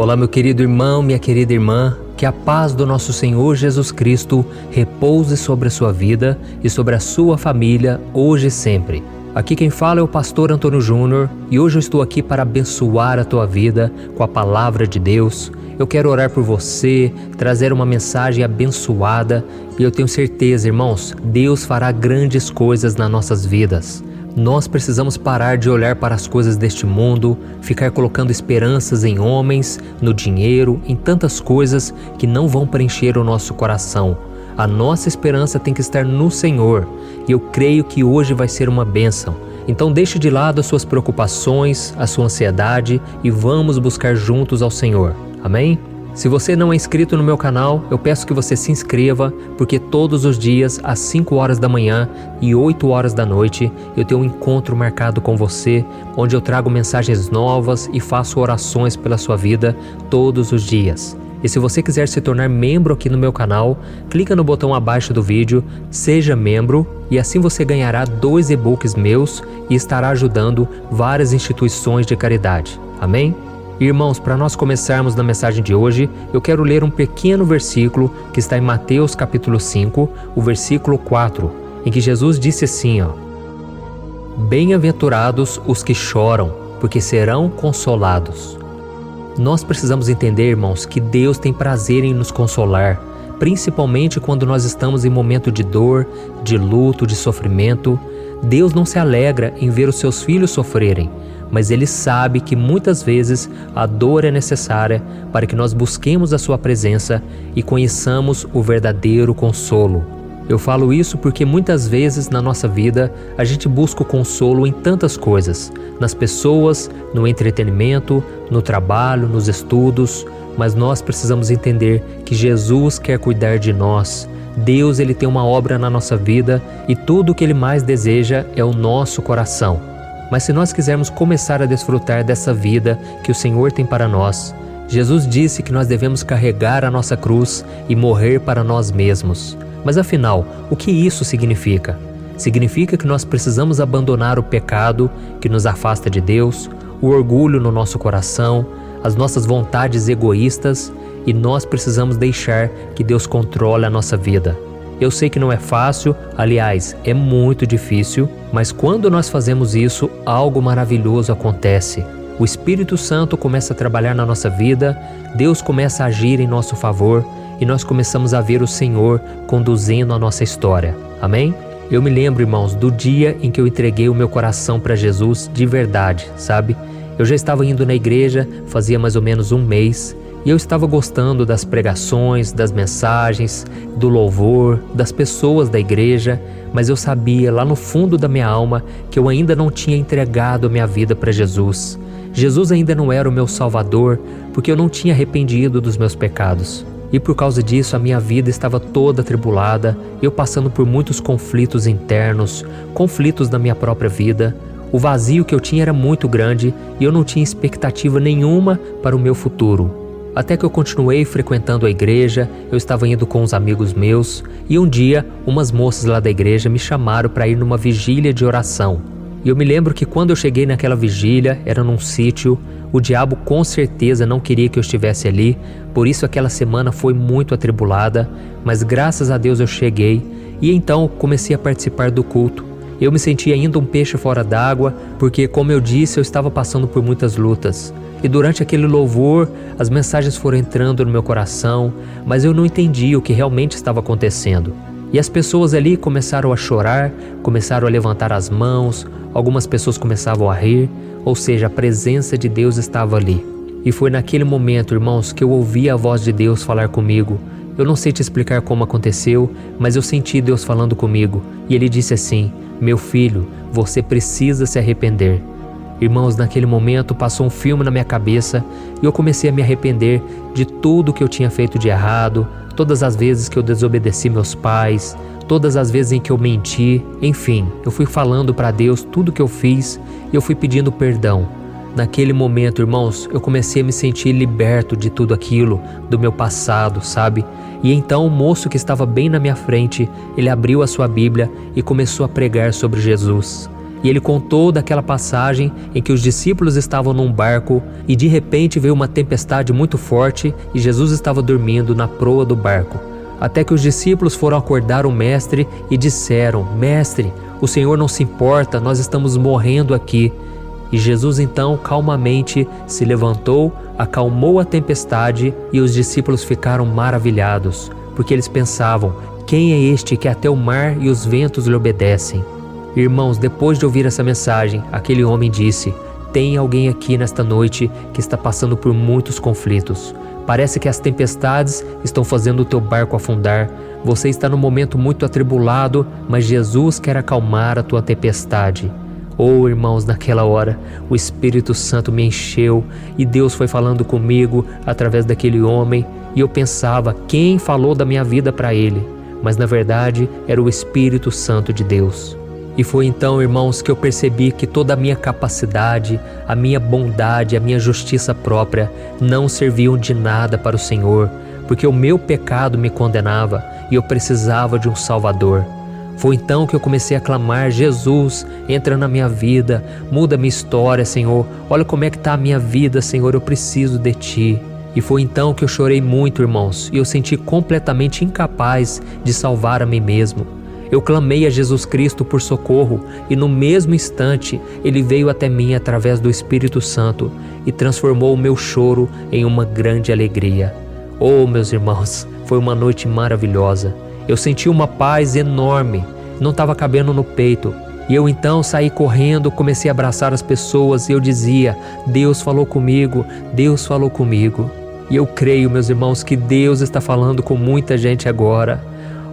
Olá, meu querido irmão, minha querida irmã, que a paz do nosso Senhor Jesus Cristo repouse sobre a sua vida e sobre a sua família hoje e sempre. Aqui quem fala é o pastor Antônio Júnior e hoje eu estou aqui para abençoar a tua vida com a palavra de Deus. Eu quero orar por você, trazer uma mensagem abençoada e eu tenho certeza, irmãos, Deus fará grandes coisas nas nossas vidas. Nós precisamos parar de olhar para as coisas deste mundo, ficar colocando esperanças em homens, no dinheiro, em tantas coisas que não vão preencher o nosso coração. A nossa esperança tem que estar no Senhor, e eu creio que hoje vai ser uma bênção. Então deixe de lado as suas preocupações, a sua ansiedade e vamos buscar juntos ao Senhor. Amém? Se você não é inscrito no meu canal, eu peço que você se inscreva, porque todos os dias, às 5 horas da manhã e 8 horas da noite, eu tenho um encontro marcado com você, onde eu trago mensagens novas e faço orações pela sua vida todos os dias. E se você quiser se tornar membro aqui no meu canal, clica no botão abaixo do vídeo, seja membro e assim você ganhará dois e-books meus e estará ajudando várias instituições de caridade. Amém? Irmãos, para nós começarmos na mensagem de hoje, eu quero ler um pequeno versículo que está em Mateus capítulo 5, o versículo 4, em que Jesus disse assim, ó: Bem-aventurados os que choram, porque serão consolados. Nós precisamos entender, irmãos, que Deus tem prazer em nos consolar, principalmente quando nós estamos em momento de dor, de luto, de sofrimento. Deus não se alegra em ver os seus filhos sofrerem, mas ele sabe que muitas vezes a dor é necessária para que nós busquemos a sua presença e conheçamos o verdadeiro consolo. Eu falo isso porque muitas vezes na nossa vida a gente busca o consolo em tantas coisas, nas pessoas, no entretenimento, no trabalho, nos estudos, mas nós precisamos entender que Jesus quer cuidar de nós. Deus ele tem uma obra na nossa vida e tudo o que ele mais deseja é o nosso coração. Mas se nós quisermos começar a desfrutar dessa vida que o Senhor tem para nós, Jesus disse que nós devemos carregar a nossa cruz e morrer para nós mesmos. Mas afinal, o que isso significa? Significa que nós precisamos abandonar o pecado que nos afasta de Deus, o orgulho no nosso coração, as nossas vontades egoístas e nós precisamos deixar que Deus controle a nossa vida. Eu sei que não é fácil, aliás, é muito difícil, mas quando nós fazemos isso, algo maravilhoso acontece. O Espírito Santo começa a trabalhar na nossa vida, Deus começa a agir em nosso favor e nós começamos a ver o Senhor conduzindo a nossa história. Amém? Eu me lembro, irmãos, do dia em que eu entreguei o meu coração para Jesus de verdade, sabe? Eu já estava indo na igreja fazia mais ou menos um mês e eu estava gostando das pregações, das mensagens, do louvor, das pessoas da igreja, mas eu sabia lá no fundo da minha alma que eu ainda não tinha entregado a minha vida para Jesus. Jesus ainda não era o meu Salvador, porque eu não tinha arrependido dos meus pecados. E por causa disso a minha vida estava toda atribulada, eu passando por muitos conflitos internos, conflitos na minha própria vida. O vazio que eu tinha era muito grande e eu não tinha expectativa nenhuma para o meu futuro. Até que eu continuei frequentando a igreja, eu estava indo com uns amigos meus e um dia umas moças lá da igreja me chamaram para ir numa vigília de oração. E eu me lembro que quando eu cheguei naquela vigília, era num sítio, o diabo com certeza não queria que eu estivesse ali, por isso aquela semana foi muito atribulada, mas graças a Deus eu cheguei e então comecei a participar do culto. Eu me senti ainda um peixe fora d'água, porque, como eu disse, eu estava passando por muitas lutas. E durante aquele louvor, as mensagens foram entrando no meu coração, mas eu não entendi o que realmente estava acontecendo. E as pessoas ali começaram a chorar, começaram a levantar as mãos, algumas pessoas começavam a rir, ou seja, a presença de Deus estava ali. E foi naquele momento, irmãos, que eu ouvi a voz de Deus falar comigo. Eu não sei te explicar como aconteceu, mas eu senti Deus falando comigo. E ele disse assim: Meu filho, você precisa se arrepender. Irmãos, naquele momento passou um filme na minha cabeça e eu comecei a me arrepender de tudo que eu tinha feito de errado, todas as vezes que eu desobedeci meus pais, todas as vezes em que eu menti, enfim, eu fui falando para Deus tudo que eu fiz e eu fui pedindo perdão. Naquele momento, irmãos, eu comecei a me sentir liberto de tudo aquilo, do meu passado, sabe? E então o moço que estava bem na minha frente, ele abriu a sua Bíblia e começou a pregar sobre Jesus. E ele contou daquela passagem em que os discípulos estavam num barco e de repente veio uma tempestade muito forte e Jesus estava dormindo na proa do barco. Até que os discípulos foram acordar o mestre e disseram: Mestre, o Senhor não se importa, nós estamos morrendo aqui. E Jesus então calmamente se levantou, acalmou a tempestade e os discípulos ficaram maravilhados, porque eles pensavam: quem é este que até o mar e os ventos lhe obedecem? Irmãos, depois de ouvir essa mensagem, aquele homem disse: Tem alguém aqui nesta noite que está passando por muitos conflitos. Parece que as tempestades estão fazendo o teu barco afundar. Você está num momento muito atribulado, mas Jesus quer acalmar a tua tempestade. Oh, irmãos, naquela hora o Espírito Santo me encheu e Deus foi falando comigo através daquele homem, e eu pensava quem falou da minha vida para ele, mas na verdade era o Espírito Santo de Deus. E foi então, irmãos, que eu percebi que toda a minha capacidade, a minha bondade, a minha justiça própria não serviam de nada para o Senhor, porque o meu pecado me condenava e eu precisava de um Salvador. Foi então que eu comecei a clamar: Jesus, entra na minha vida, muda minha história, Senhor. Olha como é que está a minha vida, Senhor, eu preciso de Ti. E foi então que eu chorei muito, irmãos, e eu senti completamente incapaz de salvar a mim mesmo. Eu clamei a Jesus Cristo por socorro e no mesmo instante ele veio até mim através do Espírito Santo e transformou o meu choro em uma grande alegria. Oh, meus irmãos, foi uma noite maravilhosa. Eu senti uma paz enorme, não estava cabendo no peito. E eu então saí correndo, comecei a abraçar as pessoas e eu dizia: Deus falou comigo, Deus falou comigo. E eu creio, meus irmãos, que Deus está falando com muita gente agora.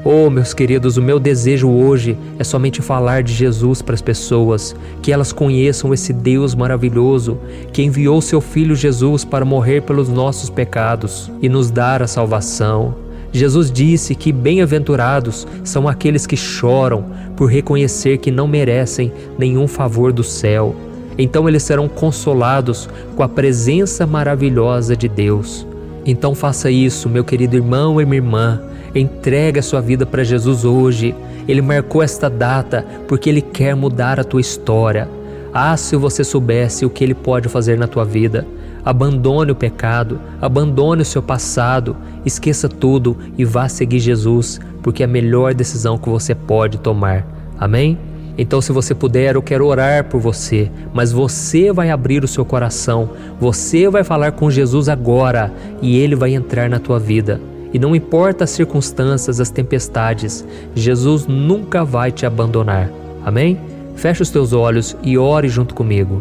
Oh, meus queridos, o meu desejo hoje é somente falar de Jesus para as pessoas, que elas conheçam esse Deus maravilhoso que enviou seu Filho Jesus para morrer pelos nossos pecados e nos dar a salvação. Jesus disse que bem-aventurados são aqueles que choram por reconhecer que não merecem nenhum favor do céu. Então eles serão consolados com a presença maravilhosa de Deus. Então faça isso, meu querido irmão e minha irmã. Entregue a sua vida para Jesus hoje. Ele marcou esta data porque ele quer mudar a tua história. Ah, se você soubesse o que ele pode fazer na tua vida. Abandone o pecado, abandone o seu passado, esqueça tudo e vá seguir Jesus, porque é a melhor decisão que você pode tomar. Amém? Então, se você puder, eu quero orar por você, mas você vai abrir o seu coração, você vai falar com Jesus agora e ele vai entrar na tua vida. E não importa as circunstâncias, as tempestades, Jesus nunca vai te abandonar. Amém? Feche os teus olhos e ore junto comigo.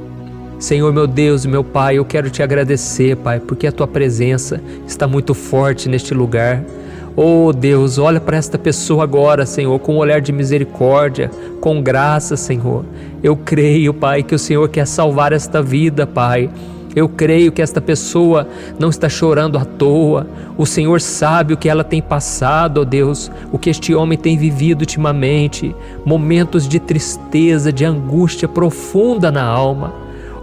Senhor meu Deus e meu Pai, eu quero te agradecer, Pai, porque a tua presença está muito forte neste lugar. Oh Deus, olha para esta pessoa agora, Senhor, com um olhar de misericórdia, com graça, Senhor. Eu creio, Pai, que o Senhor quer salvar esta vida, Pai. Eu creio que esta pessoa não está chorando à toa. O Senhor sabe o que ela tem passado, ó Deus, o que este homem tem vivido ultimamente, momentos de tristeza, de angústia profunda na alma.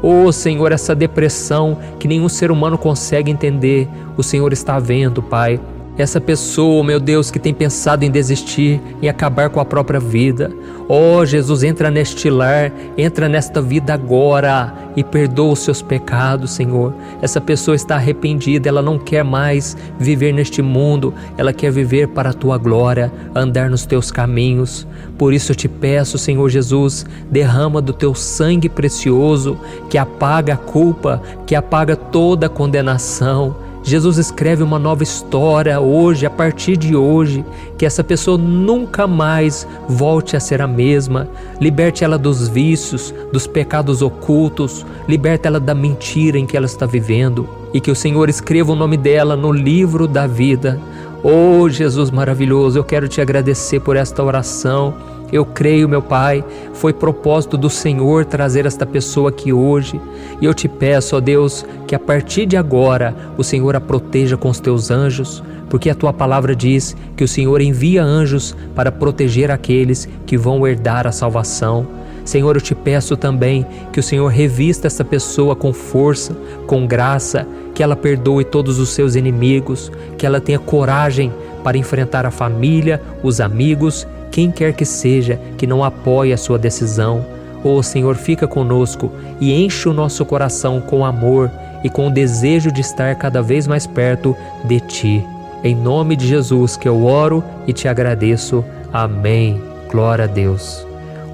Oh Senhor, essa depressão que nenhum ser humano consegue entender, o Senhor está vendo, Pai. Essa pessoa, meu Deus, que tem pensado em desistir, em acabar com a própria vida. Oh, Jesus, entra neste lar, entra nesta vida agora e perdoa os seus pecados, Senhor. Essa pessoa está arrependida, ela não quer mais viver neste mundo, ela quer viver para a tua glória, andar nos teus caminhos. Por isso eu te peço, Senhor Jesus, derrama do teu sangue precioso que apaga a culpa, que apaga toda a condenação Jesus escreve uma nova história hoje, a partir de hoje, que essa pessoa nunca mais volte a ser a mesma. Liberte ela dos vícios, dos pecados ocultos, liberte ela da mentira em que ela está vivendo e que o Senhor escreva o nome dela no livro da vida. Oh, Jesus maravilhoso, eu quero te agradecer por esta oração. Eu creio, meu Pai, foi propósito do Senhor trazer esta pessoa aqui hoje. E eu te peço, ó Deus, que a partir de agora o Senhor a proteja com os teus anjos, porque a tua palavra diz que o Senhor envia anjos para proteger aqueles que vão herdar a salvação. Senhor, eu te peço também que o Senhor revista essa pessoa com força, com graça, que ela perdoe todos os seus inimigos, que ela tenha coragem para enfrentar a família, os amigos quem quer que seja que não apoie a sua decisão. Oh, Senhor, fica conosco e enche o nosso coração com amor e com o desejo de estar cada vez mais perto de Ti. Em nome de Jesus que eu oro e te agradeço. Amém. Glória a Deus.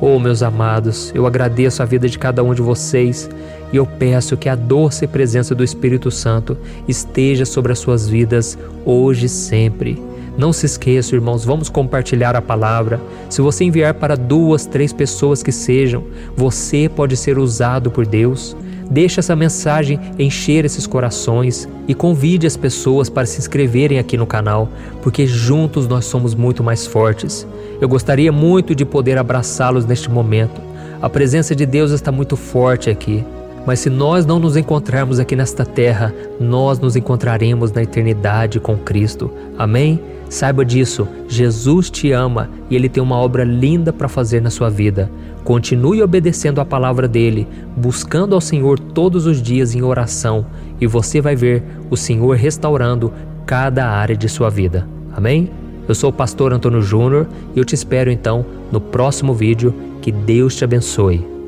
Oh, meus amados, eu agradeço a vida de cada um de vocês e eu peço que a doce presença do Espírito Santo esteja sobre as suas vidas hoje e sempre. Não se esqueça, irmãos, vamos compartilhar a palavra. Se você enviar para duas, três pessoas que sejam, você pode ser usado por Deus. Deixe essa mensagem encher esses corações e convide as pessoas para se inscreverem aqui no canal, porque juntos nós somos muito mais fortes. Eu gostaria muito de poder abraçá-los neste momento. A presença de Deus está muito forte aqui. Mas se nós não nos encontrarmos aqui nesta terra, nós nos encontraremos na eternidade com Cristo. Amém? Saiba disso, Jesus te ama e Ele tem uma obra linda para fazer na sua vida. Continue obedecendo a palavra dele, buscando ao Senhor todos os dias em oração, e você vai ver o Senhor restaurando cada área de sua vida. Amém? Eu sou o pastor Antônio Júnior e eu te espero então no próximo vídeo. Que Deus te abençoe.